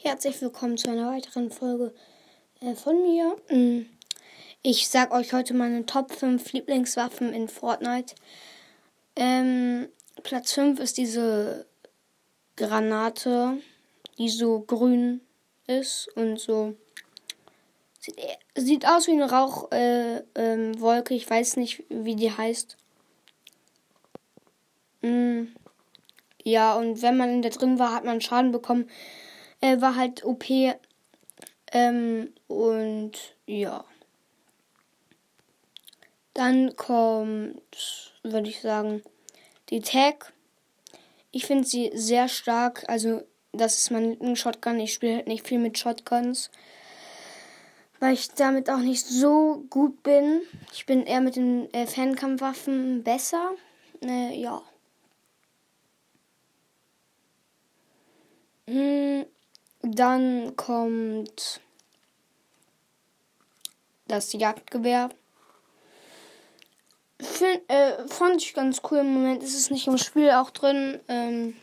Herzlich willkommen zu einer weiteren Folge äh, von mir. Mm, ich sag euch heute meine Top 5 Lieblingswaffen in Fortnite. Ähm, Platz 5 ist diese Granate, die so grün ist und so. Sieht, sieht aus wie eine Rauchwolke. Äh, ähm, ich weiß nicht, wie die heißt. Mm, ja, und wenn man in der drin war, hat man Schaden bekommen. Er war halt OP. Ähm, und ja. Dann kommt, würde ich sagen, die Tag. Ich finde sie sehr stark. Also, das ist mein Shotgun. Ich spiele halt nicht viel mit Shotguns. Weil ich damit auch nicht so gut bin. Ich bin eher mit den äh, Fernkampfwaffen besser. Äh, ja. Hm, dann kommt das Jagdgewehr. Find, äh, fand ich ganz cool. Im Moment ist es nicht im Spiel auch drin. Ähm,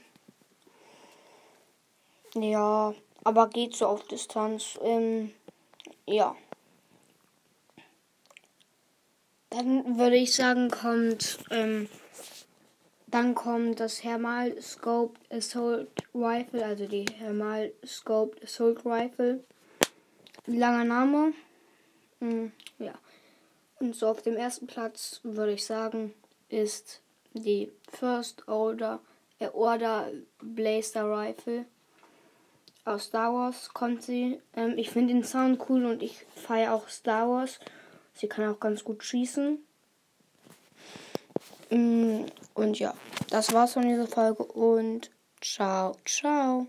ja, aber geht so auf Distanz. Ähm, ja. Dann würde ich sagen, kommt ähm, dann kommt das Hermal Scoped Assault Rifle, also die Hermal Scoped Assault Rifle. Langer Name. Hm, ja. Und so auf dem ersten Platz würde ich sagen, ist die First Order, äh, Order Blaster Rifle. Aus Star Wars kommt sie. Ähm, ich finde den Sound cool und ich feiere auch Star Wars. Sie kann auch ganz gut schießen. Und ja, das war's von dieser Folge und ciao, ciao.